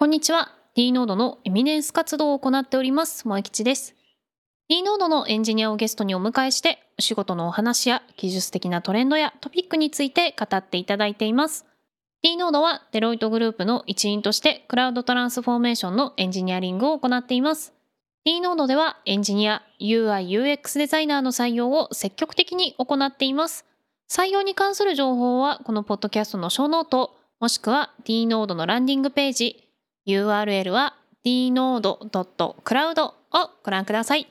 こんにちは。D ノードのエミネンス活動を行っております、萌吉です。D ノードのエンジニアをゲストにお迎えして、お仕事のお話や技術的なトレンドやトピックについて語っていただいています。D ノードはデロイトグループの一員としてクラウドトランスフォーメーションのエンジニアリングを行っています。D ノードではエンジニア、UI、UX デザイナーの採用を積極的に行っています。採用に関する情報はこのポッドキャストのショーノート、もしくは D ノードのランディングページ、URL は dnode.cloud をご覧ください。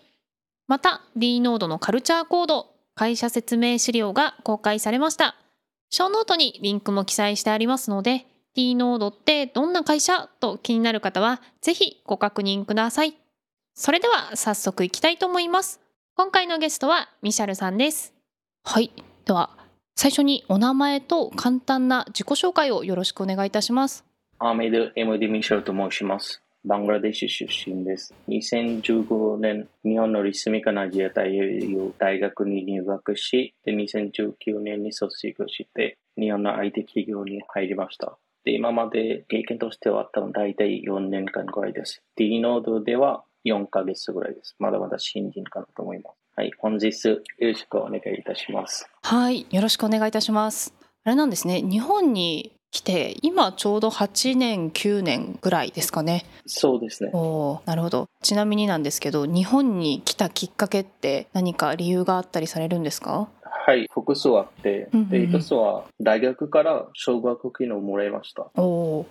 また D ノードのカルチャーコード、会社説明資料が公開されました。ショーノートにリンクも記載してありますので、D ノードってどんな会社と気になる方はぜひご確認ください。それでは早速いきたいと思います。今回のゲストはミシャルさんです。はい。では最初にお名前と簡単な自己紹介をよろしくお願いいたします。アーメド・エムディ・ミシェルと申します。バングラデシュ出身です。2015年、日本のリスミカナジア大大学に入学し、で2019年に卒業して、日本の IT 企業に入りました。で、今まで経験としては多分大体4年間ぐらいです。D ノードでは4ヶ月ぐらいです。まだまだ新人かなと思います。はい、本日よろしくお願いいたします。はい、よろしくお願いいたします。あれなんですね、日本に来て今ちょうど8年9年ぐらいですかね。そうですね。おーなるほど。ちなみになんですけど、日本に来たきっかけって何か理由があったりされるんですか？はい、複数あって、うんうんうんで、一つは大学から奨学金をもらいました。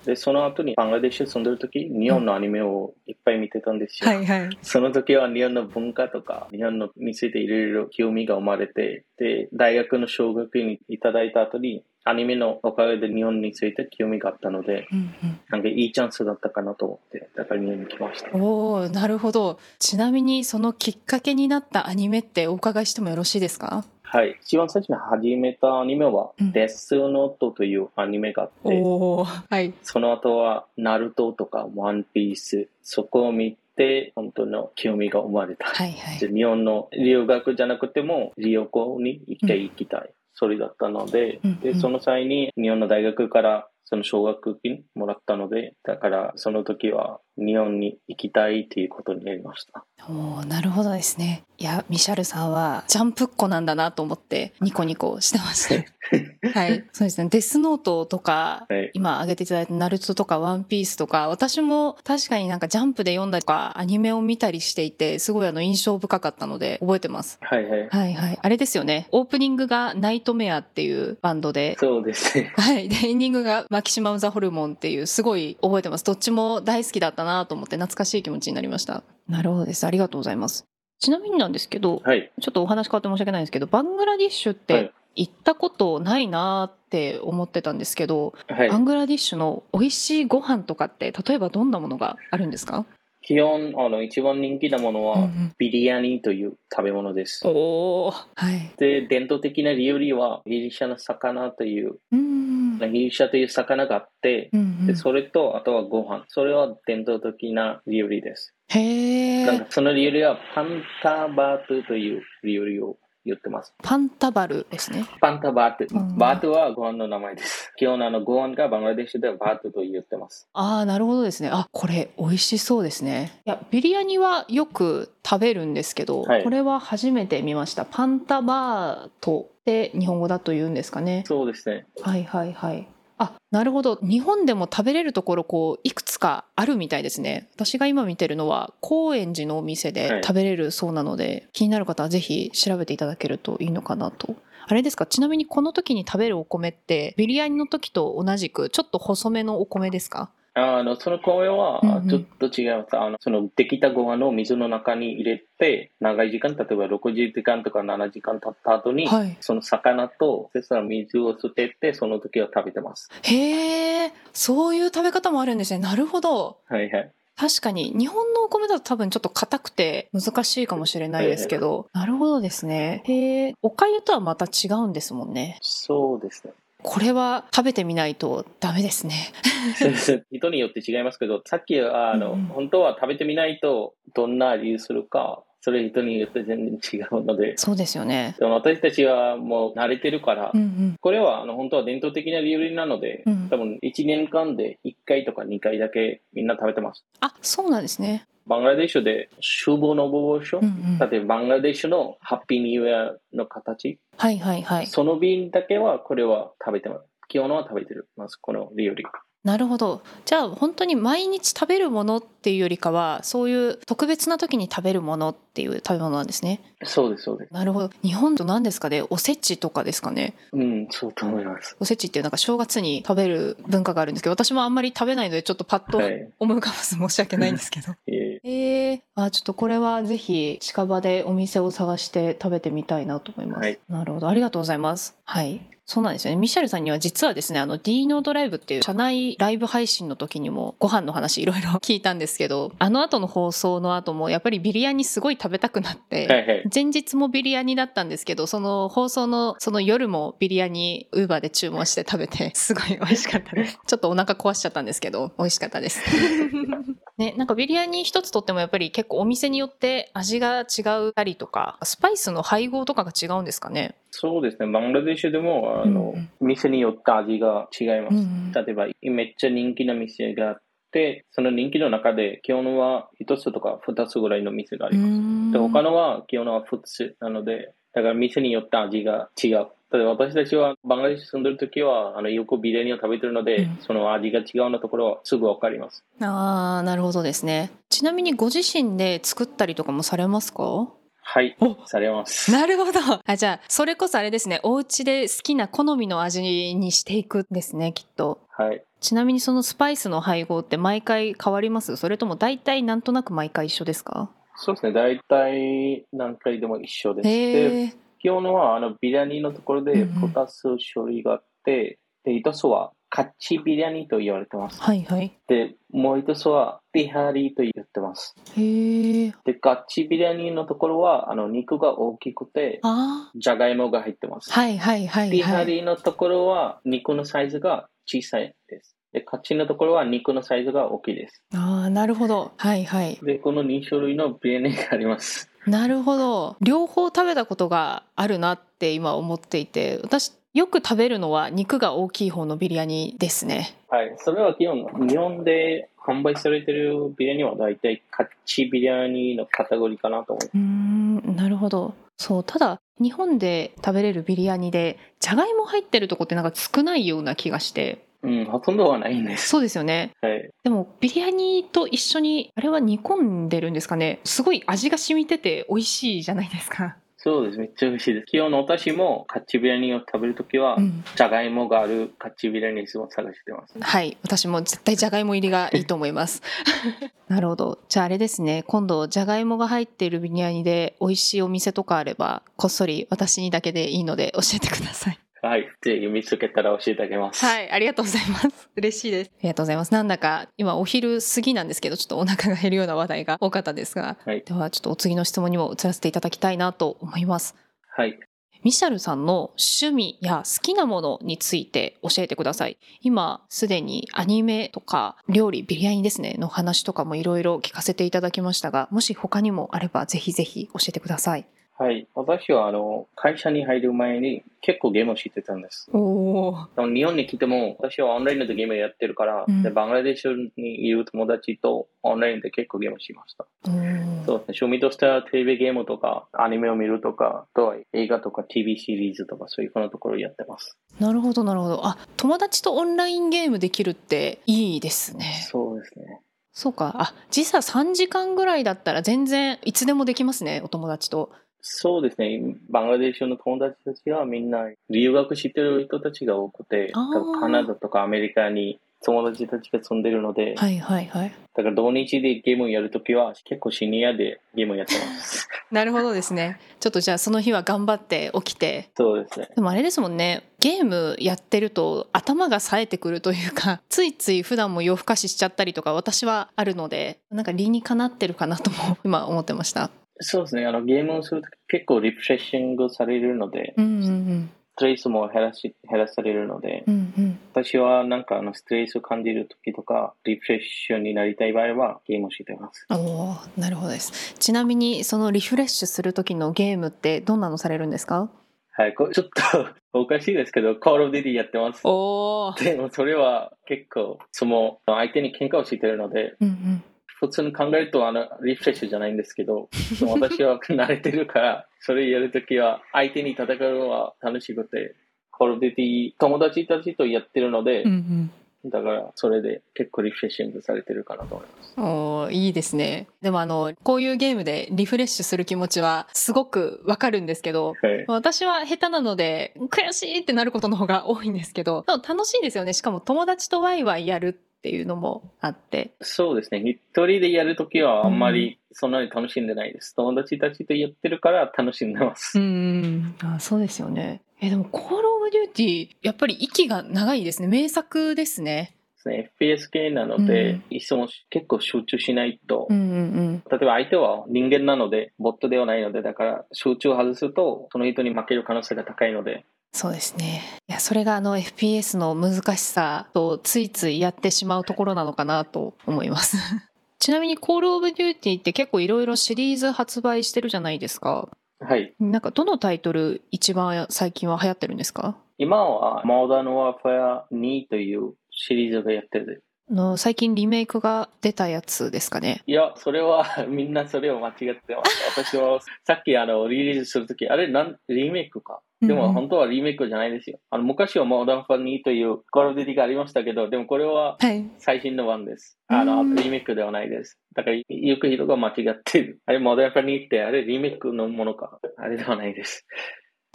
で、その後にバングラデシュ住んでる時、日本のアニメをいっぱい見てたんですよ。はいはい。その時は日本の文化とか、日本のについていろいろ興味が生まれて、で、大学の奨学金いただいた後に、アニメのおかげで日本について興味があったので、うんなんかいいチャンスだったかなと思って、だから日本に来ました。うん、おおなるほど。ちなみにそのきっかけになったアニメってお伺いしてもよろしいですか？はい。一番最初に始めたアニメは、うんデスノートというアニメがあって、はい。その後は、ナルトとか、ワンピース、そこを見て、本当の興味が生まれた。はいはい。で日本の留学じゃなくても、旅行に一回行きたい。それだったので、うんうんで、その際に日本の大学からその奨学金もらったので、だからその時は日本に行きたいっていうことになりました。おーなるほどですね。いや、ミシャルさんはジャンプっ子なんだなと思ってニコニコしてました。はい。そうですね。デスノートとか、はい。今挙げていただいたナルトとかワンピースとか、私も確かになんかジャンプで読んだりとか、アニメを見たりしていて、すごいあの印象深かったので覚えてます。はいはい。はいはい。あれですよね。オープニングがナイトメアっていうバンドで、そうですね。はい。で、エンディングがマキシマム・ザ・ホルモンっていう、すごい覚えてます。どっちも大好きだったなと思って懐かしい気持ちになりました。なるほどです。ありがとうございます。ちなみになんですけど、はい。ちょっとお話変わって申し訳ないんですけど、バングラディッシュっはてい行ったことないなって思ってたんですけど、はいバ。ングラディッシュの美味しいご飯とかって、例えばどんなものがあるんですか？基本、あの、一番人気なものは、うんうんビリヤニという食べ物です。おーはい。で、伝統的な料理は、ギリシャの魚という、うん。ギリシャという魚があって、うんうんで、それと、あとはご飯。それは伝統的な料理です。へーなんかその料理は、パンタバートという料理を言ってます。パンタバルですね。パンタバートうん。バートはご飯の名前です。基本あのご飯がバングラデシュではバートと言ってます。ああ、なるほどですね。あ、これ美味しそうですね。いや、ビリヤニはよく食べるんですけど、はいこれは初めて見ました。パンタバートって日本語だと言うんですかね。そうですね。はいはいはい。あ、なるほど。日本でも食べれるところこういくつかあるみたいですね。私が今見てるのは高円寺のお店はいで食べれるそうなので、気になる方はぜひ調べていただけるといいのかなと。あれですか？ちなみにこの時に食べるお米ってビリヤニの時と同じくちょっと細めのお米ですか？あの、その米はうんうんちょっと違います。あの、そのできたご飯を水の中に入れて、長い時間、例えば6時間とか7時間経った後に、はい。その魚と、その水を捨てて、その時は食べてます。へえ、そういう食べ方もあるんですね。なるほど。はいはい。確かに日本のお米だと多分ちょっと硬くて難しいかもしれないですけど、なるほどですね。へえ、お粥とはまた違うんですもんね。そうですね。これは食べてみないとダメですね。人によって違いますけど、さっきあの、うんうん本当は食べてみないとどんな味するかそれ人によって全然違うので、そうですよね。でも私たちはもう慣れてるから、うんうん。これはあの本当は伝統的な料理なので、うん多分1年間で1回とか2回だけみんな食べてます。あ、そうなんですね。バングラデシュで、シュボノボボショ、うんうん。例えばバングラデシュのハッピーニューイヤーの形、はいはいはい。その瓶だけはこれは食べてます。基本は食べてます、この料理。なるほど。じゃあ本当に毎日食べるものっていうよりかは、そういう特別な時に食べるものっていう食べ物なんですね。そうです、そうです。なるほど。日本と何ですかね？おせちとかですかね？うん、そうと思います。おせちっていうなんか正月に食べる文化があるんですけど、私もあんまり食べないのでちょっとパッとはい。思い浮かばず申し訳ないんですけど。ええー、あちょっとこれはぜひ近場でお店を探して食べてみたいなと思います。はいなるほど、ありがとうございます。はい。そうなんですよね。ミシェルさんには実はですね、あの D ノードライブっていう社内ライブ配信の時にもご飯の話いろいろ聞いたんですけど、あの後の放送の後もやっぱりビリヤニすごい食べたくなって、はいはい。前日もビリヤニだったんですけど、その放送のその夜もビリヤニウーバーで注文して食べて、すごい美味しかったです。ちょっとお腹壊しちゃったんですけど、美味しかったです。ね、なんかビリヤニ一つとってもやっぱり結構お店によって味が違ったりとか、スパイスの配合とかが違うんですかね？そうですね。バングラデシュでも、あの、うん店によって味が違います。うん例えば、めっちゃ人気な店があって、その人気の中で、基本は一つとか二つぐらいの店があります。で、他のは基本は普通なので、だから店によって味が違う。ただ私たちはバングラデシュ住んでる時は、あの、よくビリヤニを食べてるので、うんその味が違うのところはすぐわかります。ああ、なるほどですね。ちなみにご自身で作ったりとかもされますか？はいお。されます。なるほど。あ、じゃあ、それこそあれですね、お家で好きな好みの味にしていくんですね、きっと。はい。ちなみにそのスパイスの配合って毎回変わります？それとも大体なんとなく毎回一緒ですか？そうですね。大体何回でも一緒です。でへえ。基本はあのビリヤニのところでうんうん2つ種類があって、で、一つはカッチビリヤニと言われてます。はいはい。で、もう一つはティハリと言ってます。へえ。で、カッチビリヤニのところはあの肉が大きくて、あじゃがいもが入ってます。あ。はいはいはいティハはい。リのところは肉のサイズが小さいです。で、カッチのところは肉のサイズが大きいです。ああ、なるほど。はいはい。で、この2種類のビリヤニがあります。なるほど。両方食べたことがあるなって今思っていて、私よく食べるのは肉が大きい方のビリヤニですね。はい。それは基本、日本で販売されてるビリヤニは大体カッチビリヤニのカテゴリーかなと思います。うーん、なるほど。そう、ただ日本で食べれるビリヤニでじゃがいも入ってるとこってなんか少ないような気がして。うん、ほとんどはないんです。そうですよね。はい。でもビリヤニと一緒にあれは煮込んでるんですかねすごい味が染みてて美味しいじゃないですか、そうです。めっちゃ美味しいです。基本私もカッチビリヤニを食べるときは、うん、じゃがいもがあるカッチビリヤニを探してます。はい私も絶対じゃがいも入りがいいと思います なるほどじゃああれですね今度じゃがいもが入っているビリヤニで美味しいお店とかあればこっそり私にだけでいいので教えてくださいはい。ぜひ見つけたら教えてあげます。はいありがとうございます 嬉しいですありがとうございますなんだか今お昼過ぎなんですけどちょっとお腹が減るような話題が多かったですがはい。ではちょっとお次の質問にも移らせていただきたいなと思いますはい。ミシャルさんの趣味や好きなものについて教えてください。今すでにアニメとか料理、ビリヤニですねの話とかもいろいろ聞かせていただきましたが、もし他にもあればぜひぜひ教えてください。はい。私は、あの、会社に入る前に結構ゲームをしてたんです。お日本に来ても、私はオンラインでゲームをやってるから、うんでバングラデシュにいる友達とオンラインで結構ゲームしました。そうですね。趣味としてはテレビゲームとか、アニメを見るとか、あとは映画とか TV シリーズとか、そういうふうなところをやってます。なるほどなるほど。あ、友達とオンラインゲームできるっていいですね。そうですね。そうか。あ、時差3時間ぐらいだったら全然いつでもできますね、お友達と。そうですね。バングラデシュの友達たちはみんな留学してる人たちが多くて、カナダとかアメリカに友達たちが住んでるので、はいはいはい。だから土日でゲームをやるときは結構シニアでゲームをやってます。なるほどですね。ちょっとじゃあその日は頑張って起きてそうですね。でもあれですもんねゲームやってると頭が冴えてくるというか ついつい普段も夜更かししちゃったりとか私はあるのでなんか理にかなってるかなとも今思ってましたそうですね。あのゲームをするとき結構リフレッシングされるので、うんうんうんトレスも減らし減らされるので、うんうん私はなんかあのストレスを感じる時とか、リフレッシュになりたい場合はゲームをしています。おーなるほどですちなみにそのリフレッシュする時のゲームってどんなのされるんですか？はい、これちょっと おかしいですけど、Call of Duty やってます。おおでもそれは結構、その相手に喧嘩をしているので、うんうん普通に考えるとあのリフレッシュじゃないんですけど、私は慣れてるから、それやるときは相手に戦うのは楽しくて、Call of Duty 友達たちとやってるので、うんうん。だからそれで結構リフレッシングされてるかなと思います。おーいいですね。でもあのこういうゲームでリフレッシュする気持ちはすごくわかるんですけどはい、私は下手なので悔しいってなることの方が多いんですけど楽しいですよね。しかも友達とワイワイやるっていうのもあって。そうですね。一人でやるときはあんまりそんなに楽しんでないです。友達たちとやってるから楽しんでます。うんあそうですよね。えでも「コール・オブ・デューティー」やっぱり息が長いですね。名作ですね。ですね。FPS 系なので、うん。いつも結構集中しないと、うんうん例えば相手は人間なので、ボットではないので、だから集中を外すと、その人に負ける可能性が高いので、そうですねいやそれがあの FPS の難しさとついついやってしまうところなのかなと思います ちなみに「コール・オブ・デューティー」って結構いろいろシリーズ発売してるじゃないですかはい。なんかどのタイトル一番最近は流行ってるんですか？今は、モダンワーフェア2というシリーズがやってる。あの最近リメイクが出たやつですかね？いや、それは、みんなそれを間違ってます。私は、さっきあの、リリースするとき、あれ、なん、リメイクか？でも本当はリメイクじゃないですよ。あの、昔はモダンファ2というコールディがありましたけど、でもこれははい最新の版です。あの、うんリメイクではないです。だから、よく人が間違ってる。あれ、モダンファ2って、あれ、リメイクのものか？あれではないです。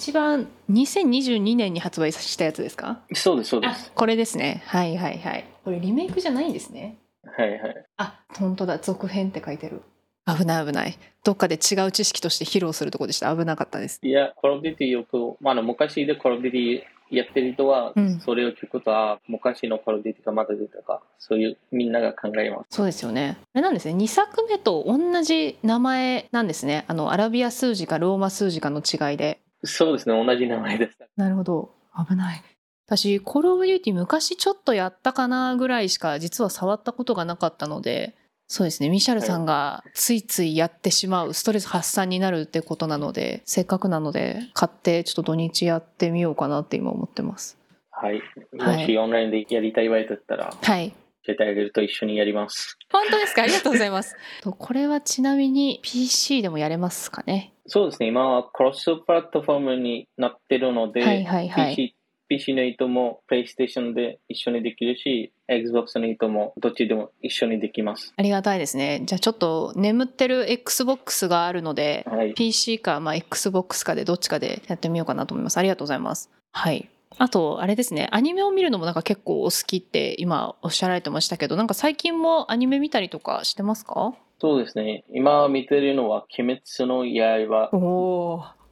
一番2022年に発売したやつですか？そうです、そうです。これですね。はいはいはい。これリメイクじゃないんですね。はいはい。あ本当だ。続編って書いてる。危ない危ない。どっかで違う知識として披露するとこでした。危なかったです。いや、コールデュティよく、まあ、あの、昔でコールデュティやってる人はうん、それを聞くと、あ昔のコールデュティがまだ出たか、そういう、みんなが考えます。そうですよね。あれなんですね。2作目と同じ名前なんですね。あのアラビア数字かローマ数字かの違いでそうですね、同じ名前です。なるほど。危ない。私コール・オブ・デューティ昔ちょっとやったかなぐらいしか実は触ったことがなかったのでそうですね。ミシャルさんがついついやってしまうストレス発散になるってことなのでせっかくなので買ってちょっと土日やってみようかなって今思ってます。はい。はい。もしオンラインでやりたい場合だったら、はい教えてあげると一緒にやります。本当ですか？ありがとうございます とこれはちなみに PC でもやれますかね？そうですね、今はクロスプラットフォームになってるので、はいはいはい PC, PC の人も PlayStation で一緒にできるし、Xbox の人もどっちでも一緒にできます。ありがたいですねじゃあちょっと眠ってる XBOX があるのではい。PC か、まあ、XBOX かでどっちかでやってみようかなと思います。ありがとうございます。はい。あと、あれですね、アニメを見るのもなんか結構お好きって今おっしゃられてましたけど、なんか最近もアニメ見たりとかしてますか？そうですね、今見てるのは、鬼滅の刃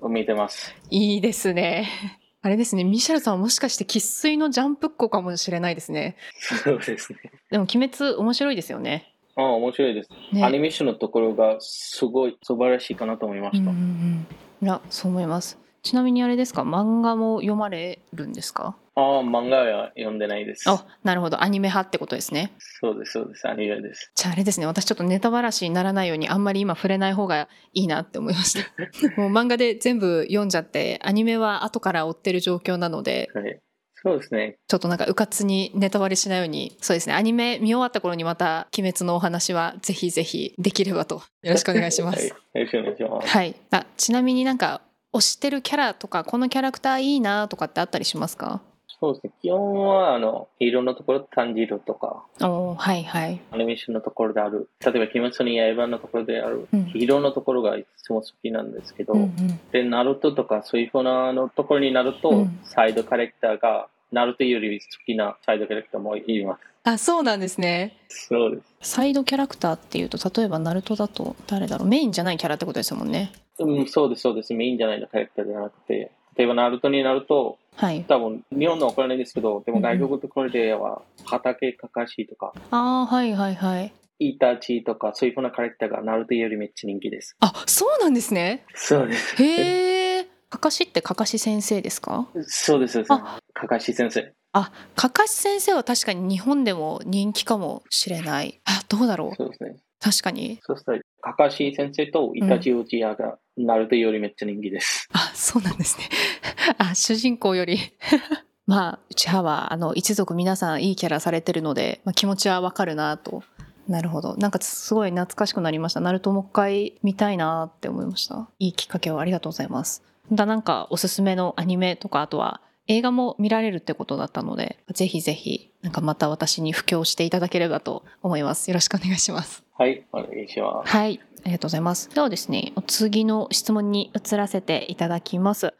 を見てます。いいですね。あれですね、ミシャルさんはもしかして生粋のジャンプっ子かもしれないですね。そうですね。でも鬼滅面白いですよね。あ面白いです、ねアニメーションのところがすごい素晴らしいかなと思いました。うんうんうん。いや、そう思います。ちなみにあれですか、漫画も読まれるんですか？ああ、漫画は読んでないです。あ、なるほど。アニメ派ってことですね。そうです、そうです。アニメです。じゃああれですね私ちょっとネタばらしにならないようにあんまり今触れない方がいいなって思いました もう漫画で全部読んじゃってアニメは後から追ってる状況なのではい。そうですね。ちょっとなんかうかつにネタバレしないようにそうですねアニメ見終わった頃にまた「鬼滅」のお話はぜひぜひできればとよろしくお願いしまはい。すよろしくお願いします。はいあちなみになんか推してるキャラとかこのキャラクターいいなとかってあったりしますか？そうですね。基本は、あの、色のところ、炭治郎とか、おーはいはい。アニメーションのところである、例えば、鬼滅の刃のところである、うん。ヒーローのところがいつも好きなんですけど、うんうん。で、ナルトとかそういうふうなのところになると、うん。サイドキャラクターが、ナルトより好きなサイドキャラクターもいます。あそうなんですね。そうです。サイドキャラクターっていうと例えばナルトだと誰だろう？メインじゃないキャラってことですもんねうん、そうです、そうです。メインじゃないのキャラクターじゃなくて、例えばナルトになると、はい。多分、日本のわからないですけど、でも外国のところでは、畑かかしとか、ああはいはいはい。イタチとか、そういうふうなキャラクターがナルトよりめっちゃ人気です。あそうなんですね。そうです。へえかかしってかかし先生ですか？そうですそうです。あ。かかし先生。あかかし先生は確かに日本でも人気かもしれない。あどうだろう。そうですね。確かに。そしたらかかし先生とイタチウチヤがナルトよりめっちゃ人気です、あそうなんですね。あ主人公より。まあうちははあの一族皆さんいいキャラされてるので、まあ、気持ちはわかるなと。なるほど。なんかすごい懐かしくなりました。ナルトもう一回見たいなって思いました。いいきっかけをありがとうございます。だなんかおすすめのアニメとかあとは映画も見られるってことだったのでぜひぜひなんかまた私に布教していただければと思います。よろしくお願いします。はいお願いします。はい、ありがとうございます。ではですね、お次の質問に移らせていただきます。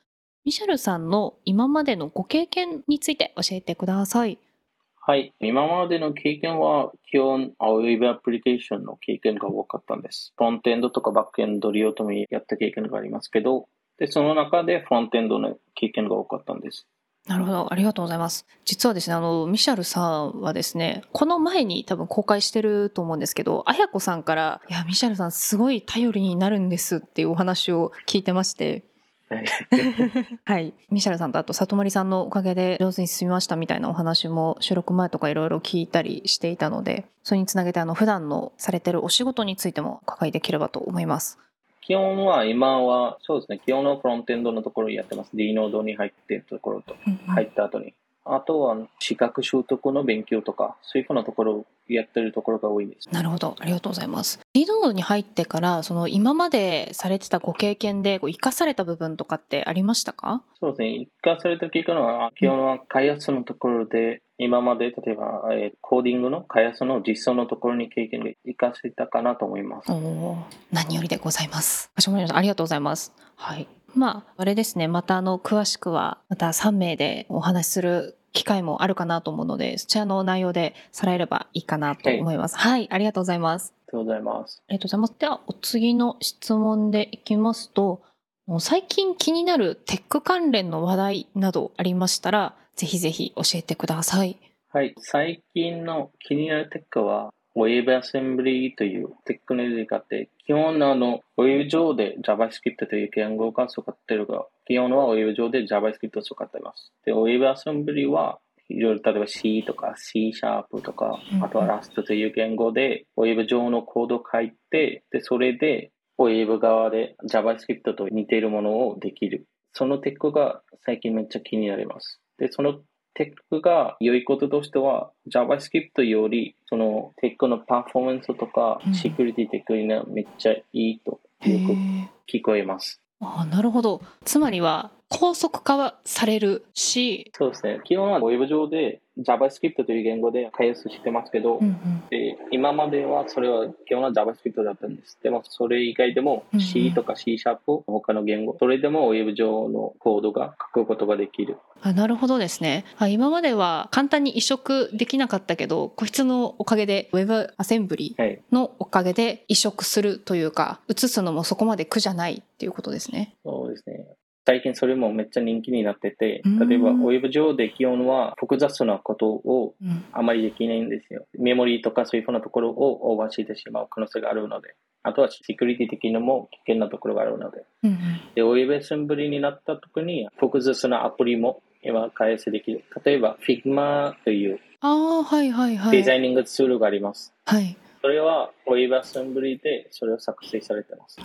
ミシェルさんの今までのご経験について教えてください。はい。今までの経験は、基本、ウェブアプリケーションの経験が多かったんです。フロントエンドとかバックエンド両ともやった経験がありますけど、で、その中でフロントエンドの経験が多かったんです。なるほど、ありがとうございます。実はですね、あの、ミシャルさんはですね、この前に多分公開してると思うんですけど、あやこさんから、いや、ミシャルさんすごい頼りになるんですっていうお話を聞いてまして、はい はい。ミシャルさんとあと里森さんのおかげで上手に進みましたみたいなお話も収録前とかいろいろ聞いたりしていたので、それにつなげてあの普段のされてるお仕事についてもお伺いできればと思います。基本は、今は、そうですね、基本のフロントエンドのところをやってます。D ノードに入ってるところと、入った後に。あとは、資格習得の勉強とか、そういうふうなところをやってるところが多いです。なるほど。ありがとうございます。リードノードに入ってから、その今までされてたご経験で生かされた部分とかってありましたか？そうですね。一回された聞くのは、基本は開発のところで、今まで例えば、えーコーディングの開発の実装のところに経験で活かせたかなと思います。おー何よりでございます。ありがとうございます。はい。まあ、あれですね。またあの、詳しくは、また3名でお話しする機会もあるかなと思うので、そちらの内容でさらえればいいかなと思います。はい。ありがとうございます。ありがとうございます。ありがとうございます。では、お次の質問でいきますと、最近気になるテック関連の話題などありましたら、ぜひぜひ教えてください。はい。最近の気になるテックは、WebAssembly というテクノロジーがあって、基本のあの、Web 上で JavaScript という言語が使っているが、基本は Web 上で JavaScript を使っています。で、WebAssembly は、いろいろ例えば C とか C シャープとかあとは Rust という言語で Web 上のコードを書いて、で、それで Web 側で JavaScript と似ているものをできる。そのテックが最近めっちゃ気になります。で、そのテックが良いこととしては JavaScript よりそのテックのパフォーマンスとかうんシキュリティテックにはめっちゃいいとへよくー聞こえます。あなるほど。つまりは、高速化はされるし、そうですね。基本は Web 上で JavaScript という言語で開発してますけど、うんうんで今まではそれは基本は JavaScript だったんです。でもそれ以外でも C とか C シャープ他の言語、それでも Web 上のコードが書くことができる。あなるほどですねあ今までは簡単に移植できなかったけどこいつのおかげで Web アセンブリはい。のおかげで移植するというか移すのもそこまで苦じゃないっていうことですねそうですね。最近それもめっちゃ人気になっててうん、例えば Web 上で基本は複雑なことをうんあまりできないんですよ。メモリーとかそういうふうなところをオーバーしてしまう可能性があるので。あとはセキュリティ的にも危険なところがあるので。うんうんで、WebAssembly になった時に複雑なアプリも今開発できる。例えば Figma というデザイニングツールがあります。はいそれは WebAssembly でそれを作成されてます。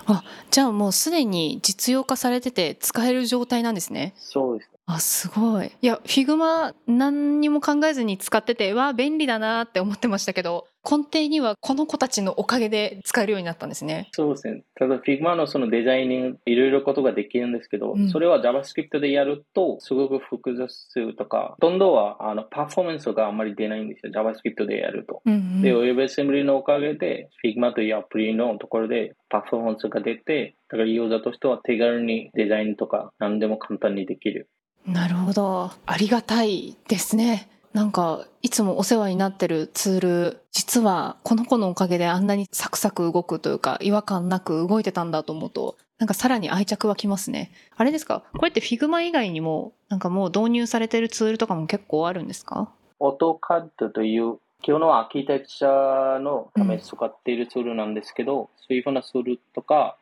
じゃあもうすでに実用化されてて使える状態なんですねそうです。あすごいいや Figma 何にも考えずに使っててわあ便利だなって思ってましたけど根底にはこの子たちのおかげで使えるようになったんですねそうですね。ただ Figma のそのデザイニング、いろいろことができるんですけど、うんそれは JavaScript でやると、すごく複雑とか、ほとんどはあのパフォーマンスがあんまり出ないんですよ。JavaScript でやると。うんうんで、WebAssembly のおかげで、Figma というアプリのところでパフォーマンスが出て、だからユーザーとしては手軽にデザインとか何でも簡単にできる。なるほど。ありがたいですね。なんか、いつもお世話になってるツール、実はこの子のおかげであんなにサクサク動くというか、違和感なく動いてたんだと思うと、なんかさらに愛着湧きますね。あれですか？これって Figma 以外にも、なんかもう導入されてるツールとかも結構あるんですか？AutoCAD という、基本はアーキテクチャのために使っているツールなんですけど、そういうふうなツールとか、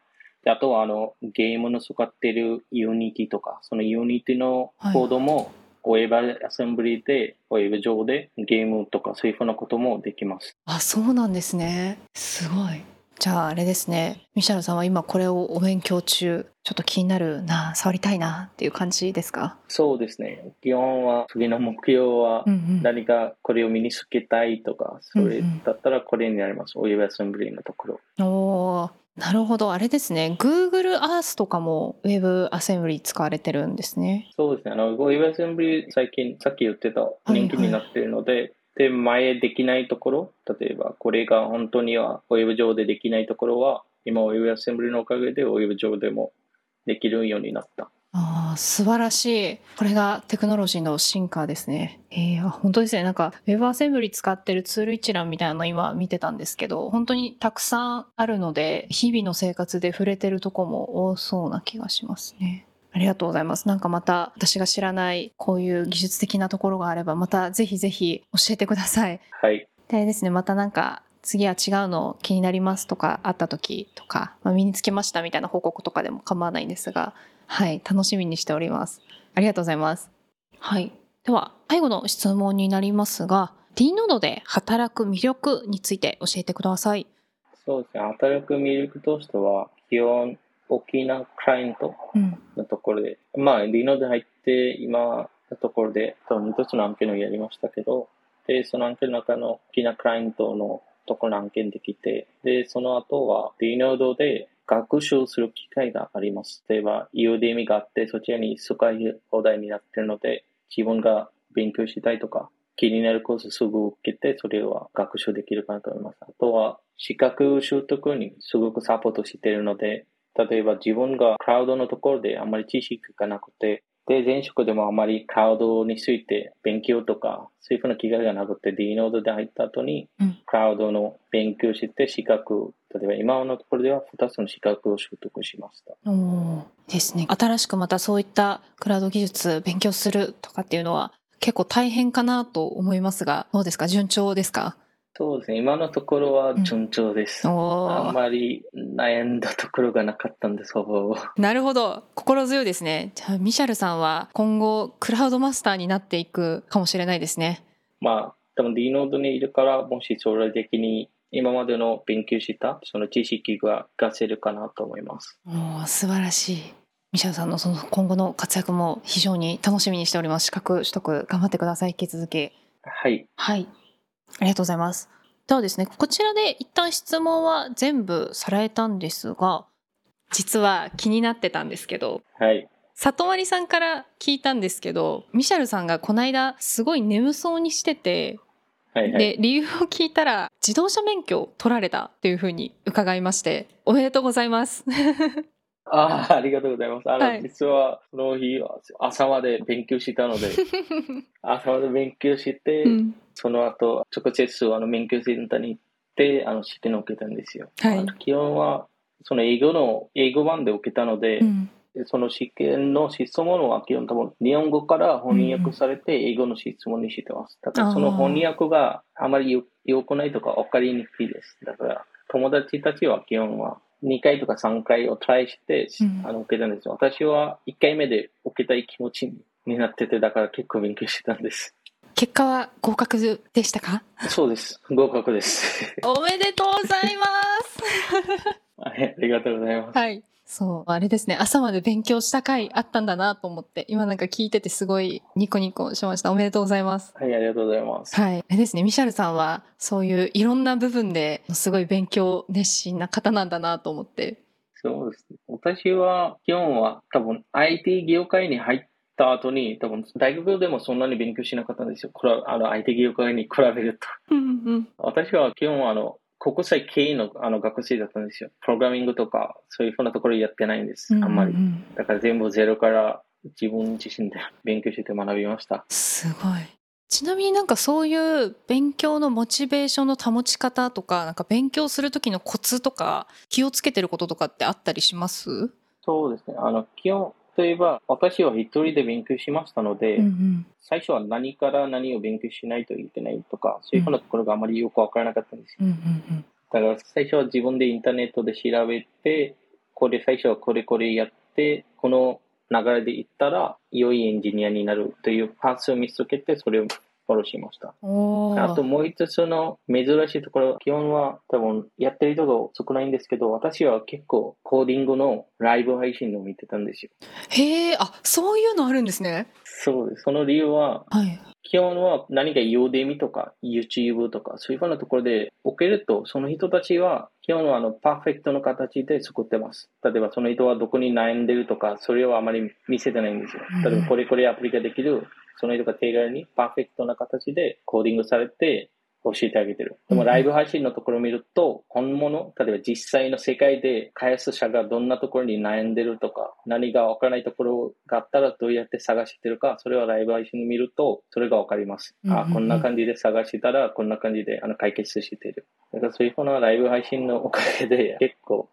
あとはあのゲームの使っている Unity とか、その Unity のコードも、ウェブアセンブリで、ウェブ上でゲームとかそういうふうなこともできます。あそうなんですね。すごい。じゃああれですね。ミシャルさんは今これをお勉強中。ちょっと気になるな。触りたいなっていう感じですか？そうですね。基本は次の目標はうんうん。何かこれを身につけたいとか、それだったらこれになります。ウェブアセンブリのところ。おーなるほどあれですね Google Earth とかも Web アセンブリ使われてるんですねそうですね。あの、ウェブアセンブリ最近、さっき言ってたい人気になっているので、で、前できないところ、例えばこれが本当にはウェブ上でできないところは、今ウェブアセンブリのおかげでウェブ上でもできるようになった。ああ素晴らしい。これがテクノロジーの進化ですね。えー、あ本当ですね。なんか Web アセンブリ使ってるツール一覧みたいなの今見てたんですけど本当にたくさんあるので日々の生活で触れてるとこも多そうな気がしますね。ありがとうございます。なんかまた私が知らないこういう技術的なところがあればまたぜひぜひ教えてください。はい。でですね。またなんか次は違うの気になりますとかあった時とか、まあ、身につけましたみたいな報告とかでも構わないんですがはい楽しみにしております。ありがとうございます。はいでは最後の質問になりますが D ノードで働く魅力について教えてください。そうですね。働く魅力としては、基本、大きなクライアントうん。のところで、まあ、リノで入って、今のところで、多分2つの案件をやりましたけど、で、その案件の中の大きなクライアントのところの案件できて、で、その後は、リノードで学習する機会があります。例えば、UDM があって、そちらに使い放題になっているので、自分が勉強したいとか、気になるコースすぐ受けて、それは学習できるかなと思います。あとは、資格習得にすごくサポートしているので、例えば自分がクラウドのところであまり知識がなくて、で、前職でもあまりクラウドについて勉強とか、そういうふうな機会がなくて、D ノードで入った後にうん、クラウドの勉強して資格、例えば今のところでは2つの資格を習得しました。ですね新しくまたそういったクラウド技術勉強するとかっていうのは結構大変かなと思いますがどうですか？順調ですか？そうですね。今のところは順調です。おーあんまり悩んだところがなかったんです、ほぼ。なるほど。心強いですね。じゃあミシャルさんは今後クラウドマスターになっていくかもしれないですね。まあ、多分 D ノードにいるから、もし将来的に今までの勉強したその知識が活かせるかなと思います。おー素晴らしい。ミシャルさんのその今後の活躍も非常に楽しみにしております。資格取得頑張ってください。引き続き。はい。はい。ありがとうございますではですねこちらで一旦質問は全部さらえたんですが実は気になってたんですけどはい。里まりさんから聞いたんですけどミシャルさんがこの間すごい眠そうにしててはいはい。で理由を聞いたら自動車免許を取られたっていうふうに伺いましておめでとうございますああ、ありがとうございます。あの、はい実はその日は朝まで勉強したので、朝まで勉強して、うんその後、直接あの免許センターに行って、あの、試験を受けたんですよ。はい基本は、その英語の、英語版で受けたので、うんでその試験の質問は基本多分日本語から翻訳されて英語の質問にしてます。だからその翻訳があまりよ良くないとか分かりにくいです。だから友達たちは基本は2回とか3回をトライして、うんあの受けたんですよ。私は1回目で受けたい気持ちになってて、だから結構勉強してたんです。結果は合格でしたか？そうです。合格です。おめでとうございます はいありがとうございます。はい。そう、あれですね。朝まで勉強した回あったんだなと思って、今なんか聞いててすごいニコニコしました。おめでとうございます。はい、ありがとうございます。はい。あれですね。ミシャルさんはそういういろんな部分ですごい勉強熱心な方なんだなと思って。そうですね。私は、基本は多分 IT 業界に入った後に、多分大学でもそんなに勉強しなかったんですよ。これはあの IT 業界に比べると。うんうん。私は基本はあの、国際経営のあの学生だったんですよ。プログラミングとか、そういうふうなところやってないんです。あんまりう。んだから全部ゼロから自分自身で 勉強して学びました。すごい。ちなみになんかそういう勉強のモチベーションの保ち方とか、なんか勉強する時のコツとか気をつけてることとかってあったりします？そうですね。あの、基本、例えば、私は一人で勉強しましたので、ん最初は何から何を勉強しないといけないとか、そういうふうなところがあまりよくわからなかったんですよ。うんうんうんだから最初は自分でインターネットで調べて、これ最初はこれこれやって、この流れでいったら、良いエンジニアになるというパーツを見つけて、それをフォローしました。あともう一つの珍しいところ、基本は多分やってる人が少ないんですけど、私は結構コーディングのライブ配信を見てたんですよ。へえ、あ、そういうのあるんですね。そうです。その理由は、はい、基本は何か Udemy とか YouTube とかそういうふうなところで置けると、その人たちは基本はあのパーフェクトの形で作ってます。例えばその人はどこに悩んでるとか、それをあまり見せてないんですよ。例えばこれこれアプリができる、その人が手軽にパーフェクトな形でコーディングされて、教えてあげてる。でもライブ配信のところを見ると、本物、例えば実際の世界で開発者がどんなところに悩んでるとか、何がわからないところがあったらどうやって探してるか、それはライブ配信を見ると、それがわかります。あ、こんな感じで探したら、こんな感じであの解決してる。だからそういうふうなライブ配信のおかげで、結構、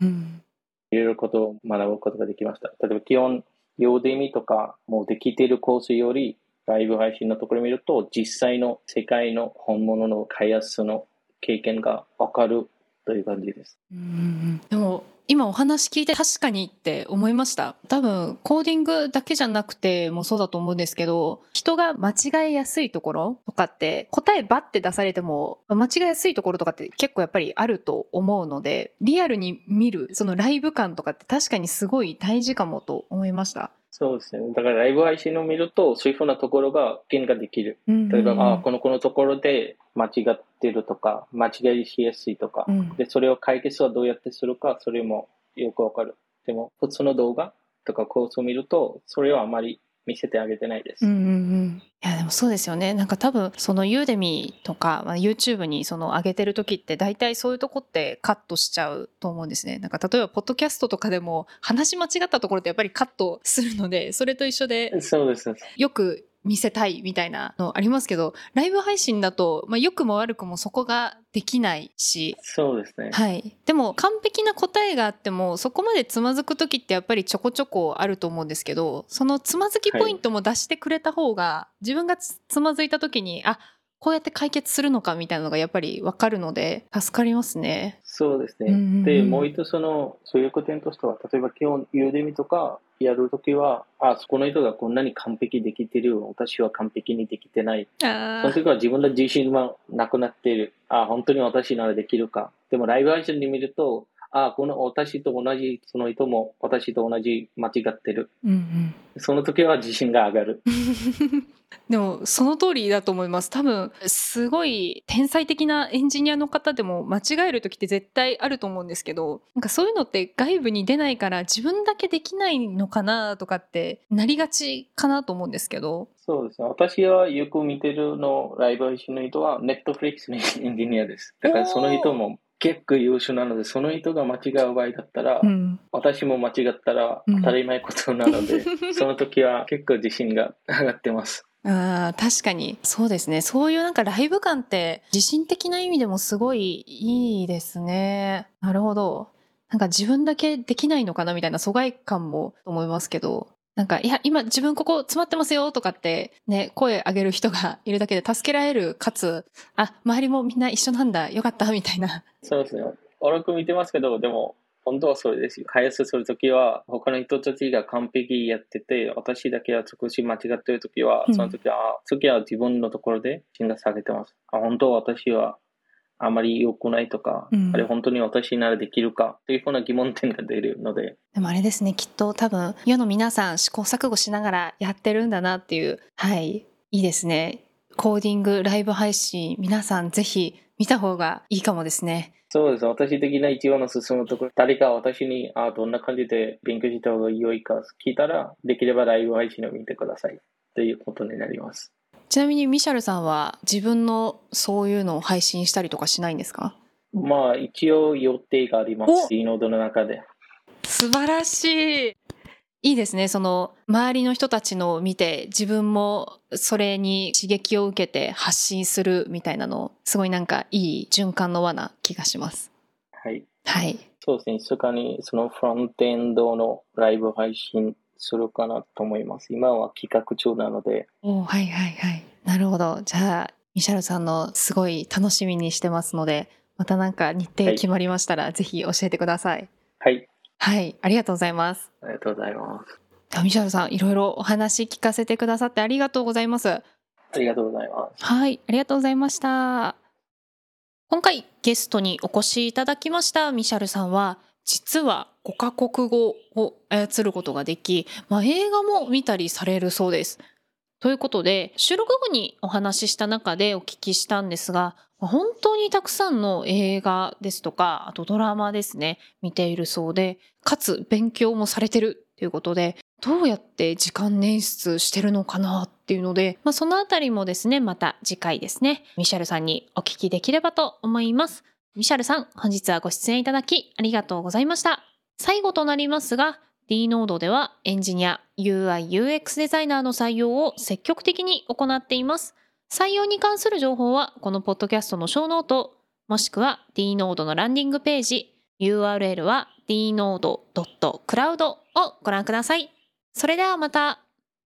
いろいろことを学ぶことができました。例えば基本、ヨーデミとかもうできているコースより、ライブ配信のところ見ると、実際の世界の本物の開発の経験がわかるという感じです。うんでも今お話聞いて確かにって思いました。多分コーディングだけじゃなくてもそうだと思うんですけど人が間違えやすいところとかって答えバッて出されても間違えやすいところとかって結構やっぱりあると思うのでリアルに見るそのライブ感とかって確かにすごい大事かもと思いました。そうですね。だからライブ配信を見ると、そういうふうなところが変化できる。例えば、あこの子のところで間違ってるとか、間違いしやすいとか、うん、で、それを解決はどうやってするか、それもよくわかる。でも、普通の動画とかコースを見ると、それはあまり見せてあげてないです。うんうんうん、いやでもそうですよね。なんか多分そのユーデミとか、まあ、YouTube にその上げてる時って大体そういうとこってカットしちゃうと思うんですね。なんか例えばポッドキャストとかでも話間違ったところってやっぱりカットするのでそれと一緒でそうですよく見せたいみたいなのありますけどライブ配信だと、まあ、良くも悪くもそこができないしそうですね、はい、でも完璧な答えがあってもそこまでつまずく時ってやっぱりちょこちょこあると思うんですけどそのつまずきポイントも出してくれた方が、はい、自分がつまずいた時にあこうやって解決するのかみたいなのがやっぱり分かるので助かりますね。そうですね。うんうん、で、もう一つその、そういう点としては、例えば基本、ユーデミとかやるときは、あ、そこの人がこんなに完璧できてる、私は完璧にできてない。その時は自分の自信はなくなっている。あ、本当に私ならできるか。でもライブ配信で見ると、あこの私と同じその人も私と同じ間違ってる、うんうん、その時は自信が上がる。でもその通りだと思います。多分すごい天才的なエンジニアの方でも間違える時って絶対あると思うんですけどなんかそういうのって外部に出ないから自分だけできないのかなとかってなりがちかなと思うんですけど。そうですね。私はよく見てるのライブ配信の人はネットフリックスのエンジニアです。だからその人も結構優秀なので、その人が間違う場合だったら、うん、私も間違ったら当たり前ことなので、うん、その時は結構自信が上がってます。あ確かに。そうですね。そういうなんかライブ感って自信的な意味でもすごいいいですね。なるほど。なんか自分だけできないのかなみたいな疎外感も思いますけどなんか、いや、今自分ここ詰まってますよとかってね、声上げる人が いるだけで助けられる、かつ、あ、周りもみんな一緒なんだ、よかったみたいな。そうですね。俺く見てますけど、でも、本当はそれですよ。開発するときは、他の人たちが完璧やってて、私だけは少し間違ってるときは、その時は、うん、次は自分のところで信が下げてます。あ、本当は私はあまり良くないとか、うん、あれ本当に私ならできるかというふうな疑問点が出るので。でもあれですね、きっと多分世の皆さん試行錯誤しながらやってるんだなっていう、はい、いいですね。コーディング、ライブ配信、皆さんぜひ見た方がいいかもですね。そうです。私的な一番の進むところ、誰か私に、あどんな感じで勉強した方が良いか聞いたら、できればライブ配信を見てください。ということになります。ちなみにミシャルさんは自分のそういうのを配信したりとかしないんですか？まあ一応予定があります。イノードの中で。素晴らしい。いいですね。その周りの人たちのを見て自分もそれに刺激を受けて発信するみたいなのすごいなんかいい循環の輪な気がします。はい。はい。そうですね。そかにそのフロントエンドのライブ配信するかなと思います。今は企画中なので。おはいはいはい。なるほど。じゃあ、ミシャルさんのすごい楽しみにしてますので、またなんか日程決まりましたら、はい、ぜひ教えてください。はい。はい、ありがとうございます。ありがとうございます。あミシャルさん、いろいろお話聞かせてくださってありがとうございます。ありがとうございます。はい、ありがとうございました。今回ゲストにお越しいただきましたミシャルさんは実は5カ国語を操ることができ、まあ、映画も見たりされるそうです。ということで収録後にお話しした中でお聞きしたんですが本当にたくさんの映画ですとかあとドラマですね見ているそうでかつ勉強もされてるということでどうやって時間捻出してるのかなっていうので、まあ、そのあたりもですねまた次回ですねミシャルさんにお聞きできればと思いますミシャルさん本日はご出演いただきありがとうございました。最後となりますが D ノードではエンジニア UI/UX デザイナーの採用を積極的に行っています。採用に関する情報はこのポッドキャストのショーノートもしくは D ノードのランディングページ URL は dnode.cloud をご覧ください。それではまた。